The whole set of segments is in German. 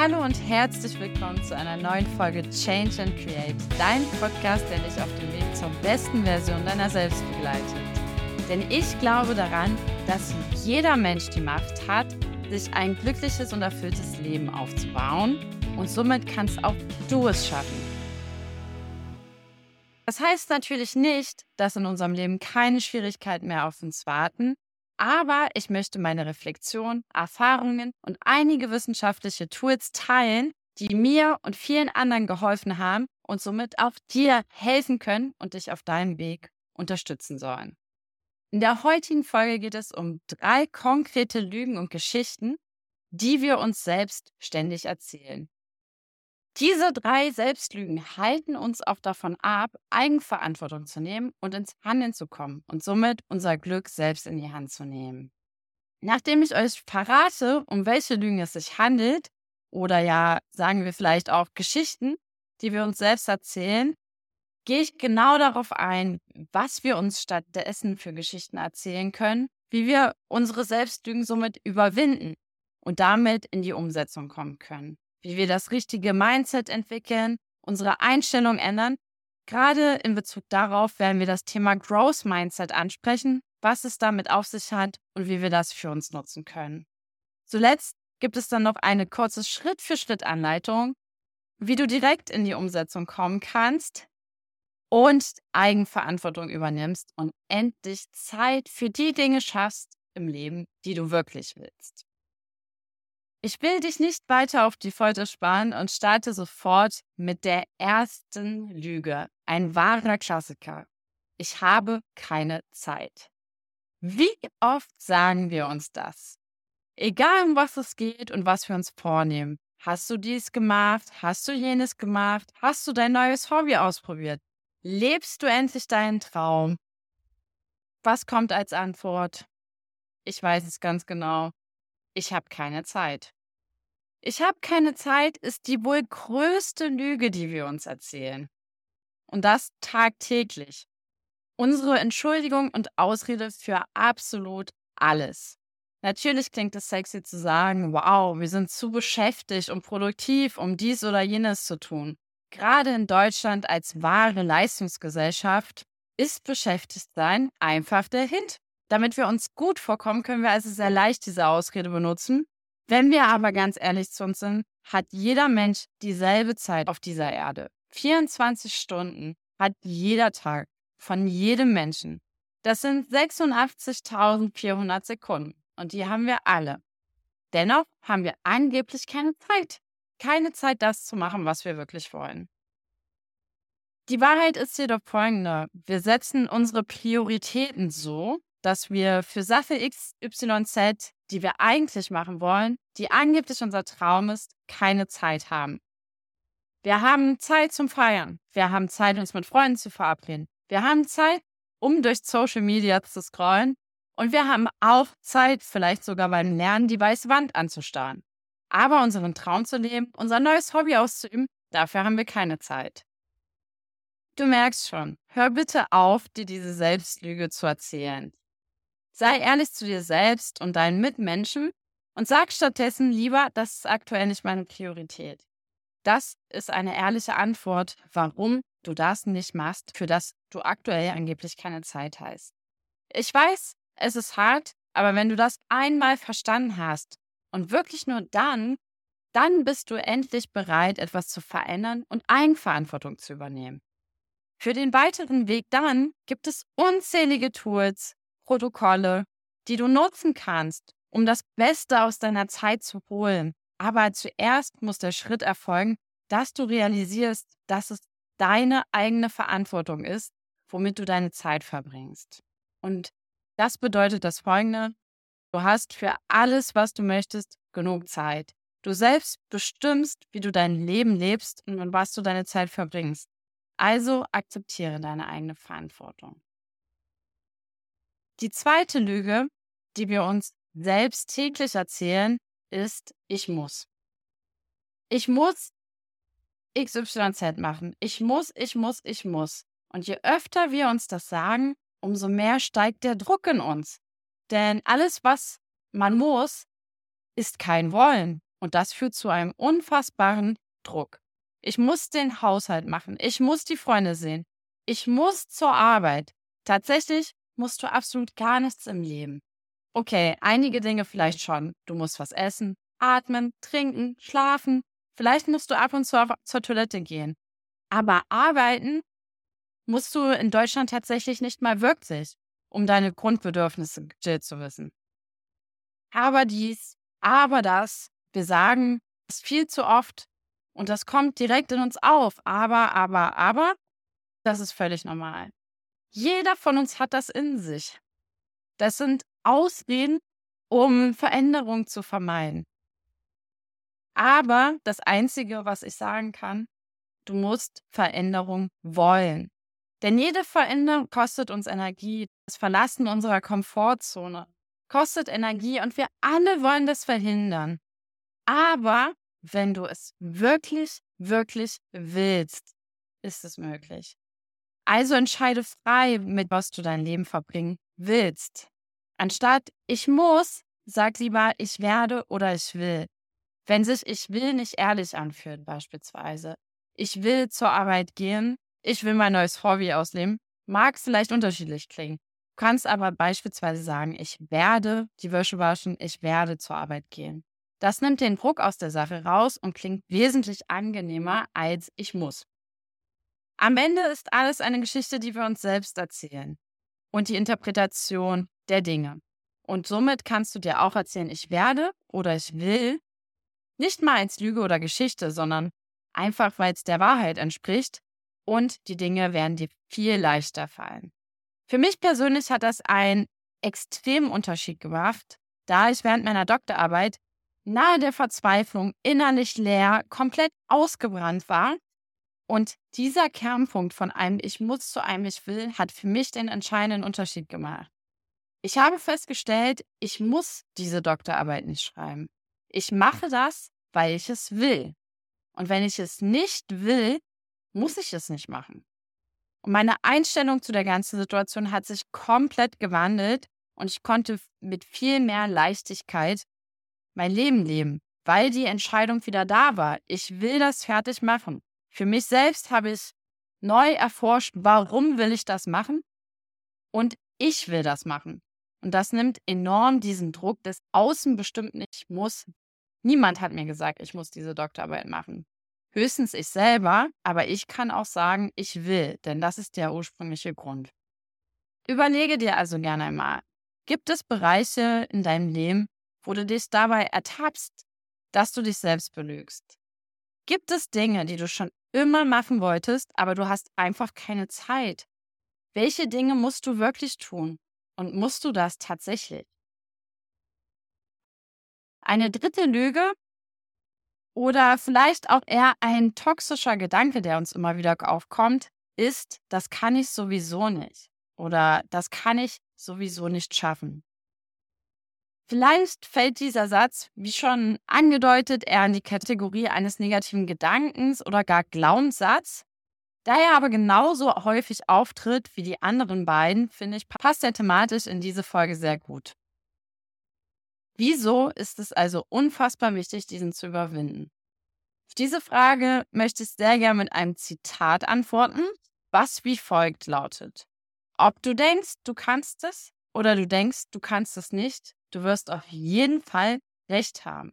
Hallo und herzlich willkommen zu einer neuen Folge Change and Create, dein Podcast, der dich auf dem Weg zur besten Version deiner selbst begleitet. Denn ich glaube daran, dass jeder Mensch die Macht hat, sich ein glückliches und erfülltes Leben aufzubauen und somit kannst auch du es schaffen. Das heißt natürlich nicht, dass in unserem Leben keine Schwierigkeiten mehr auf uns warten, aber ich möchte meine Reflexion, Erfahrungen und einige wissenschaftliche Tools teilen, die mir und vielen anderen geholfen haben und somit auch dir helfen können und dich auf deinem Weg unterstützen sollen. In der heutigen Folge geht es um drei konkrete Lügen und Geschichten, die wir uns selbst ständig erzählen. Diese drei Selbstlügen halten uns auch davon ab, Eigenverantwortung zu nehmen und ins Handeln zu kommen und somit unser Glück selbst in die Hand zu nehmen. Nachdem ich euch verrate, um welche Lügen es sich handelt, oder ja, sagen wir vielleicht auch Geschichten, die wir uns selbst erzählen, gehe ich genau darauf ein, was wir uns stattdessen für Geschichten erzählen können, wie wir unsere Selbstlügen somit überwinden und damit in die Umsetzung kommen können wie wir das richtige Mindset entwickeln, unsere Einstellung ändern. Gerade in Bezug darauf werden wir das Thema Growth Mindset ansprechen, was es damit auf sich hat und wie wir das für uns nutzen können. Zuletzt gibt es dann noch eine kurze Schritt-für-Schritt-Anleitung, wie du direkt in die Umsetzung kommen kannst und Eigenverantwortung übernimmst und endlich Zeit für die Dinge schaffst im Leben, die du wirklich willst. Ich will dich nicht weiter auf die Folter sparen und starte sofort mit der ersten Lüge. Ein wahrer Klassiker. Ich habe keine Zeit. Wie oft sagen wir uns das? Egal um was es geht und was wir uns vornehmen. Hast du dies gemacht? Hast du jenes gemacht? Hast du dein neues Hobby ausprobiert? Lebst du endlich deinen Traum? Was kommt als Antwort? Ich weiß es ganz genau ich habe keine Zeit. Ich habe keine Zeit ist die wohl größte Lüge, die wir uns erzählen. Und das tagtäglich. Unsere Entschuldigung und Ausrede für absolut alles. Natürlich klingt es sexy zu sagen, wow, wir sind zu beschäftigt und produktiv, um dies oder jenes zu tun. Gerade in Deutschland als wahre Leistungsgesellschaft ist beschäftigt sein einfach der Hint. Damit wir uns gut vorkommen, können wir also sehr leicht diese Ausrede benutzen. Wenn wir aber ganz ehrlich zu uns sind, hat jeder Mensch dieselbe Zeit auf dieser Erde. 24 Stunden hat jeder Tag von jedem Menschen. Das sind 86.400 Sekunden und die haben wir alle. Dennoch haben wir angeblich keine Zeit. Keine Zeit, das zu machen, was wir wirklich wollen. Die Wahrheit ist jedoch folgende. Wir setzen unsere Prioritäten so, dass wir für Sache XYZ, die wir eigentlich machen wollen, die angeblich unser Traum ist, keine Zeit haben. Wir haben Zeit zum Feiern. Wir haben Zeit, uns mit Freunden zu verabreden. Wir haben Zeit, um durch Social Media zu scrollen. Und wir haben auch Zeit, vielleicht sogar beim Lernen die weiße Wand anzustarren. Aber unseren Traum zu leben, unser neues Hobby auszuüben, dafür haben wir keine Zeit. Du merkst schon, hör bitte auf, dir diese Selbstlüge zu erzählen. Sei ehrlich zu dir selbst und deinen Mitmenschen und sag stattdessen lieber, das ist aktuell nicht meine Priorität. Das ist eine ehrliche Antwort, warum du das nicht machst, für das du aktuell angeblich keine Zeit hast. Ich weiß, es ist hart, aber wenn du das einmal verstanden hast und wirklich nur dann, dann bist du endlich bereit, etwas zu verändern und Eigenverantwortung zu übernehmen. Für den weiteren Weg dann gibt es unzählige Tools, Protokolle, die du nutzen kannst, um das Beste aus deiner Zeit zu holen. Aber zuerst muss der Schritt erfolgen, dass du realisierst, dass es deine eigene Verantwortung ist, womit du deine Zeit verbringst. Und das bedeutet das Folgende. Du hast für alles, was du möchtest, genug Zeit. Du selbst bestimmst, wie du dein Leben lebst und was du deine Zeit verbringst. Also akzeptiere deine eigene Verantwortung. Die zweite Lüge, die wir uns selbst täglich erzählen, ist, ich muss. Ich muss XYZ machen. Ich muss, ich muss, ich muss. Und je öfter wir uns das sagen, umso mehr steigt der Druck in uns. Denn alles, was man muss, ist kein Wollen. Und das führt zu einem unfassbaren Druck. Ich muss den Haushalt machen. Ich muss die Freunde sehen. Ich muss zur Arbeit. Tatsächlich musst du absolut gar nichts im Leben. Okay, einige Dinge vielleicht schon. Du musst was essen, atmen, trinken, schlafen. Vielleicht musst du ab und zu zur Toilette gehen. Aber arbeiten musst du in Deutschland tatsächlich nicht mal wirklich, um deine Grundbedürfnisse gestillt zu wissen. Aber dies, aber das, wir sagen es viel zu oft und das kommt direkt in uns auf. Aber, aber, aber, das ist völlig normal. Jeder von uns hat das in sich. Das sind Ausreden, um Veränderung zu vermeiden. Aber das Einzige, was ich sagen kann, du musst Veränderung wollen. Denn jede Veränderung kostet uns Energie. Das Verlassen unserer Komfortzone kostet Energie und wir alle wollen das verhindern. Aber wenn du es wirklich, wirklich willst, ist es möglich. Also entscheide frei, mit was du dein Leben verbringen willst. Anstatt ich muss, sag lieber ich werde oder ich will. Wenn sich ich will nicht ehrlich anfühlt, beispielsweise. Ich will zur Arbeit gehen, ich will mein neues Hobby ausleben, mag es vielleicht unterschiedlich klingen. Du kannst aber beispielsweise sagen, ich werde die Wäsche waschen, ich werde zur Arbeit gehen. Das nimmt den Druck aus der Sache raus und klingt wesentlich angenehmer als ich muss. Am Ende ist alles eine Geschichte, die wir uns selbst erzählen und die Interpretation der Dinge. Und somit kannst du dir auch erzählen, ich werde oder ich will, nicht mal als Lüge oder Geschichte, sondern einfach, weil es der Wahrheit entspricht und die Dinge werden dir viel leichter fallen. Für mich persönlich hat das einen extremen Unterschied gemacht, da ich während meiner Doktorarbeit nahe der Verzweiflung, innerlich leer, komplett ausgebrannt war und dieser Kernpunkt von einem Ich muss zu einem Ich will hat für mich den entscheidenden Unterschied gemacht. Ich habe festgestellt, ich muss diese Doktorarbeit nicht schreiben. Ich mache das, weil ich es will. Und wenn ich es nicht will, muss ich es nicht machen. Und meine Einstellung zu der ganzen Situation hat sich komplett gewandelt und ich konnte mit viel mehr Leichtigkeit mein Leben leben, weil die Entscheidung wieder da war. Ich will das fertig machen. Für mich selbst habe ich neu erforscht, warum will ich das machen? Und ich will das machen. Und das nimmt enorm diesen Druck des Außen bestimmt nicht muss. Niemand hat mir gesagt, ich muss diese Doktorarbeit machen. Höchstens ich selber, aber ich kann auch sagen, ich will, denn das ist der ursprüngliche Grund. Überlege dir also gerne einmal, gibt es Bereiche in deinem Leben, wo du dich dabei ertappst, dass du dich selbst belügst? Gibt es Dinge, die du schon immer machen wolltest, aber du hast einfach keine Zeit. Welche Dinge musst du wirklich tun? Und musst du das tatsächlich? Eine dritte Lüge oder vielleicht auch eher ein toxischer Gedanke, der uns immer wieder aufkommt, ist, das kann ich sowieso nicht oder das kann ich sowieso nicht schaffen. Vielleicht fällt dieser Satz, wie schon angedeutet, eher in die Kategorie eines negativen Gedankens oder gar Glaubenssatz. Da er aber genauso häufig auftritt wie die anderen beiden, finde ich, passt er thematisch in diese Folge sehr gut. Wieso ist es also unfassbar wichtig, diesen zu überwinden? Auf diese Frage möchte ich sehr gerne mit einem Zitat antworten, was wie folgt lautet. Ob du denkst, du kannst es oder du denkst, du kannst es nicht, Du wirst auf jeden Fall recht haben.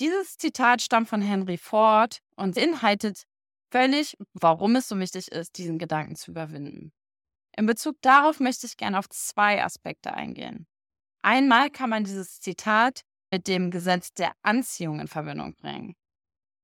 Dieses Zitat stammt von Henry Ford und beinhaltet völlig, warum es so wichtig ist, diesen Gedanken zu überwinden. In Bezug darauf möchte ich gerne auf zwei Aspekte eingehen. Einmal kann man dieses Zitat mit dem Gesetz der Anziehung in Verbindung bringen.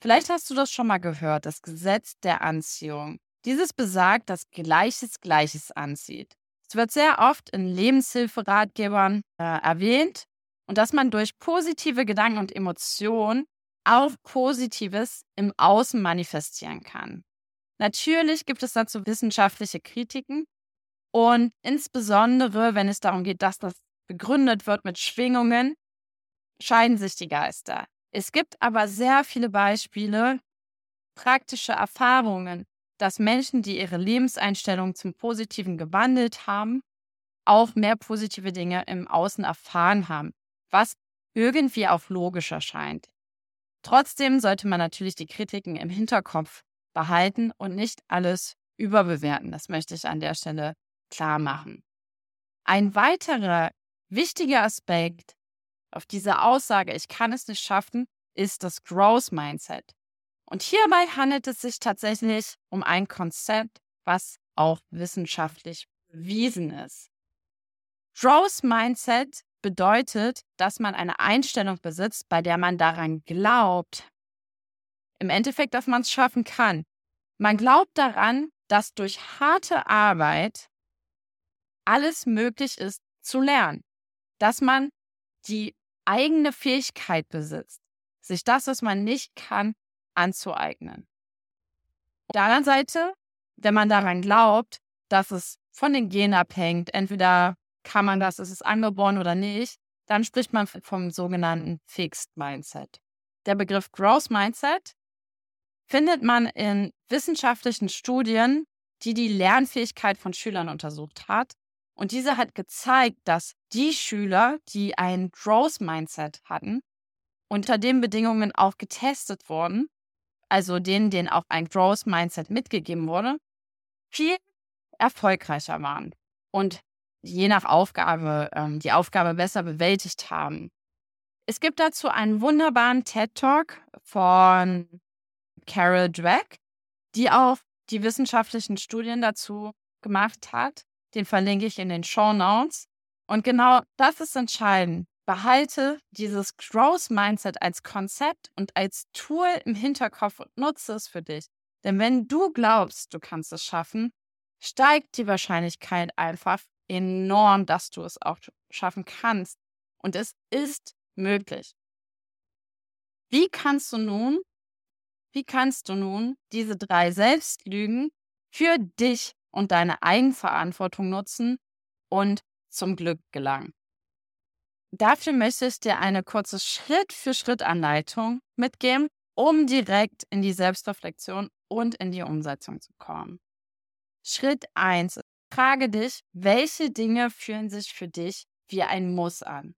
Vielleicht hast du das schon mal gehört, das Gesetz der Anziehung. Dieses besagt, dass Gleiches Gleiches anzieht. Es wird sehr oft in Lebenshilferatgebern äh, erwähnt und dass man durch positive Gedanken und Emotionen auch Positives im Außen manifestieren kann. Natürlich gibt es dazu wissenschaftliche Kritiken und insbesondere, wenn es darum geht, dass das begründet wird mit Schwingungen, scheiden sich die Geister. Es gibt aber sehr viele Beispiele, praktische Erfahrungen, dass Menschen, die ihre Lebenseinstellung zum Positiven gewandelt haben, auch mehr positive Dinge im Außen erfahren haben, was irgendwie auch logisch erscheint. Trotzdem sollte man natürlich die Kritiken im Hinterkopf behalten und nicht alles überbewerten. Das möchte ich an der Stelle klar machen. Ein weiterer wichtiger Aspekt auf diese Aussage, ich kann es nicht schaffen, ist das Growth Mindset. Und hierbei handelt es sich tatsächlich um ein Konzept, was auch wissenschaftlich bewiesen ist. Growth Mindset bedeutet, dass man eine Einstellung besitzt, bei der man daran glaubt, im Endeffekt, dass man es schaffen kann. Man glaubt daran, dass durch harte Arbeit alles möglich ist zu lernen, dass man die eigene Fähigkeit besitzt, sich das, was man nicht kann, anzueignen. Auf der anderen Seite, wenn man daran glaubt, dass es von den Genen abhängt, entweder kann man das, ist es angeboren oder nicht, dann spricht man vom sogenannten Fixed Mindset. Der Begriff Growth Mindset findet man in wissenschaftlichen Studien, die die Lernfähigkeit von Schülern untersucht hat. Und diese hat gezeigt, dass die Schüler, die ein Growth Mindset hatten, unter den Bedingungen auch getestet wurden, also denen, denen auch ein Growth Mindset mitgegeben wurde, viel erfolgreicher waren und je nach Aufgabe ähm, die Aufgabe besser bewältigt haben. Es gibt dazu einen wunderbaren TED Talk von Carol Dweck, die auch die wissenschaftlichen Studien dazu gemacht hat. Den verlinke ich in den Show Notes. Und genau das ist entscheidend. Behalte dieses Growth Mindset als Konzept und als Tool im Hinterkopf und nutze es für dich. Denn wenn du glaubst, du kannst es schaffen, steigt die Wahrscheinlichkeit einfach enorm, dass du es auch schaffen kannst. Und es ist möglich. Wie kannst du nun, wie kannst du nun diese drei Selbstlügen für dich und deine Eigenverantwortung nutzen und zum Glück gelangen? Dafür möchte ich dir eine kurze Schritt-für-Schritt-Anleitung mitgeben, um direkt in die Selbstreflexion und in die Umsetzung zu kommen. Schritt 1. Frage dich, welche Dinge fühlen sich für dich wie ein Muss an?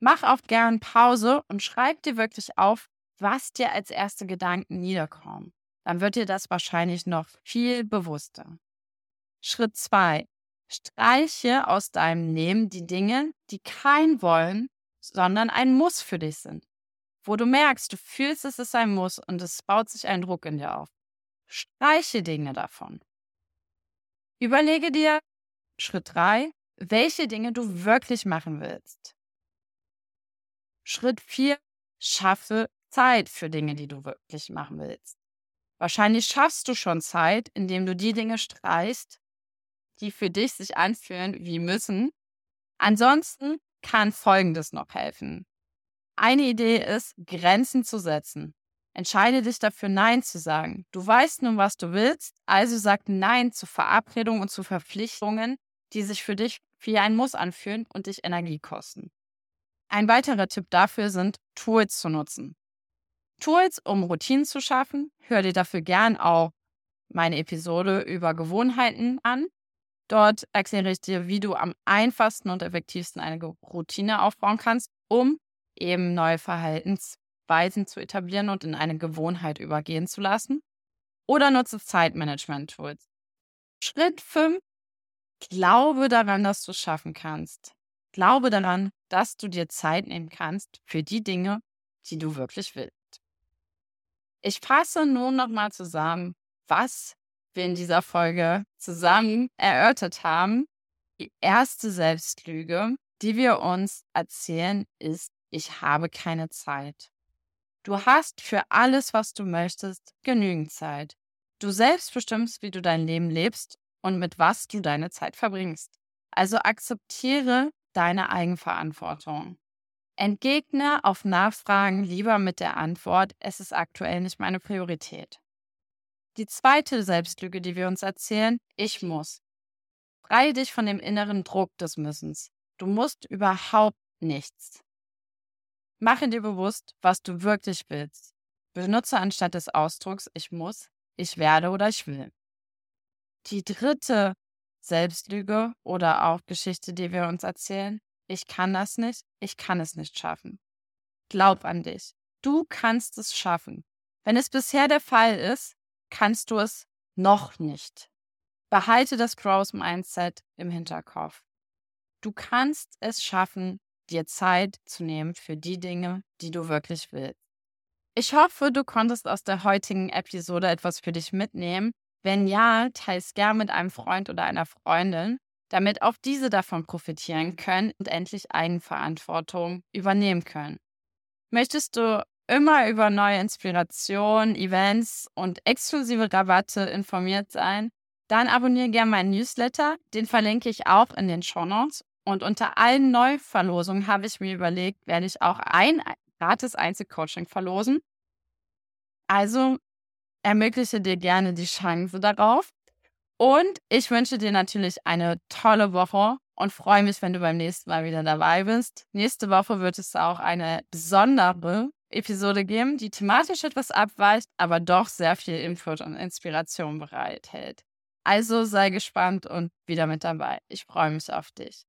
Mach oft gern Pause und schreib dir wirklich auf, was dir als erste Gedanken niederkommen. Dann wird dir das wahrscheinlich noch viel bewusster. Schritt 2. Streiche aus deinem Leben die Dinge, die kein Wollen, sondern ein Muss für dich sind. Wo du merkst, du fühlst, es ist ein Muss und es baut sich ein Druck in dir auf. Streiche Dinge davon. Überlege dir, Schritt 3, welche Dinge du wirklich machen willst. Schritt 4, schaffe Zeit für Dinge, die du wirklich machen willst. Wahrscheinlich schaffst du schon Zeit, indem du die Dinge streichst, die für dich sich anfühlen wie müssen. Ansonsten kann Folgendes noch helfen. Eine Idee ist, Grenzen zu setzen. Entscheide dich dafür, Nein zu sagen. Du weißt nun, was du willst, also sag Nein zu Verabredungen und zu Verpflichtungen, die sich für dich wie ein Muss anfühlen und dich Energie kosten. Ein weiterer Tipp dafür sind, Tools zu nutzen. Tools, um Routinen zu schaffen. Hör dir dafür gern auch meine Episode über Gewohnheiten an. Dort erkläre ich dir, wie du am einfachsten und effektivsten eine Routine aufbauen kannst, um eben neue Verhaltensweisen zu etablieren und in eine Gewohnheit übergehen zu lassen. Oder nutze Zeitmanagement-Tools. Schritt 5. Glaube daran, dass du es schaffen kannst. Glaube daran, dass du dir Zeit nehmen kannst für die Dinge, die du wirklich willst. Ich fasse nun nochmal zusammen, was wir in dieser Folge zusammen erörtert haben. Die erste Selbstlüge, die wir uns erzählen, ist, ich habe keine Zeit. Du hast für alles, was du möchtest, genügend Zeit. Du selbst bestimmst, wie du dein Leben lebst und mit was du deine Zeit verbringst. Also akzeptiere deine Eigenverantwortung. Entgegne auf Nachfragen lieber mit der Antwort, es ist aktuell nicht meine Priorität. Die zweite Selbstlüge, die wir uns erzählen, ich muss. Freie dich von dem inneren Druck des Müssens. Du musst überhaupt nichts. Mache dir bewusst, was du wirklich willst. Benutze anstatt des Ausdrucks ich muss, ich werde oder ich will. Die dritte Selbstlüge oder auch Geschichte, die wir uns erzählen, ich kann das nicht, ich kann es nicht schaffen. Glaub an dich. Du kannst es schaffen. Wenn es bisher der Fall ist, kannst du es noch nicht. Behalte das Growth Mindset im Hinterkopf. Du kannst es schaffen, dir Zeit zu nehmen für die Dinge, die du wirklich willst. Ich hoffe, du konntest aus der heutigen Episode etwas für dich mitnehmen. Wenn ja, teile es gern mit einem Freund oder einer Freundin, damit auch diese davon profitieren können und endlich Eigenverantwortung übernehmen können. Möchtest du immer über neue Inspirationen, Events und exklusive Rabatte informiert sein, dann abonniere gerne meinen Newsletter. Den verlinke ich auch in den Show Notes. Und unter allen Neuverlosungen habe ich mir überlegt, werde ich auch ein gratis Einzelcoaching verlosen. Also ermögliche dir gerne die Chance darauf. Und ich wünsche dir natürlich eine tolle Woche und freue mich, wenn du beim nächsten Mal wieder dabei bist. Nächste Woche wird es auch eine besondere Episode geben, die thematisch etwas abweicht, aber doch sehr viel Input und Inspiration bereithält. Also sei gespannt und wieder mit dabei. Ich freue mich auf dich.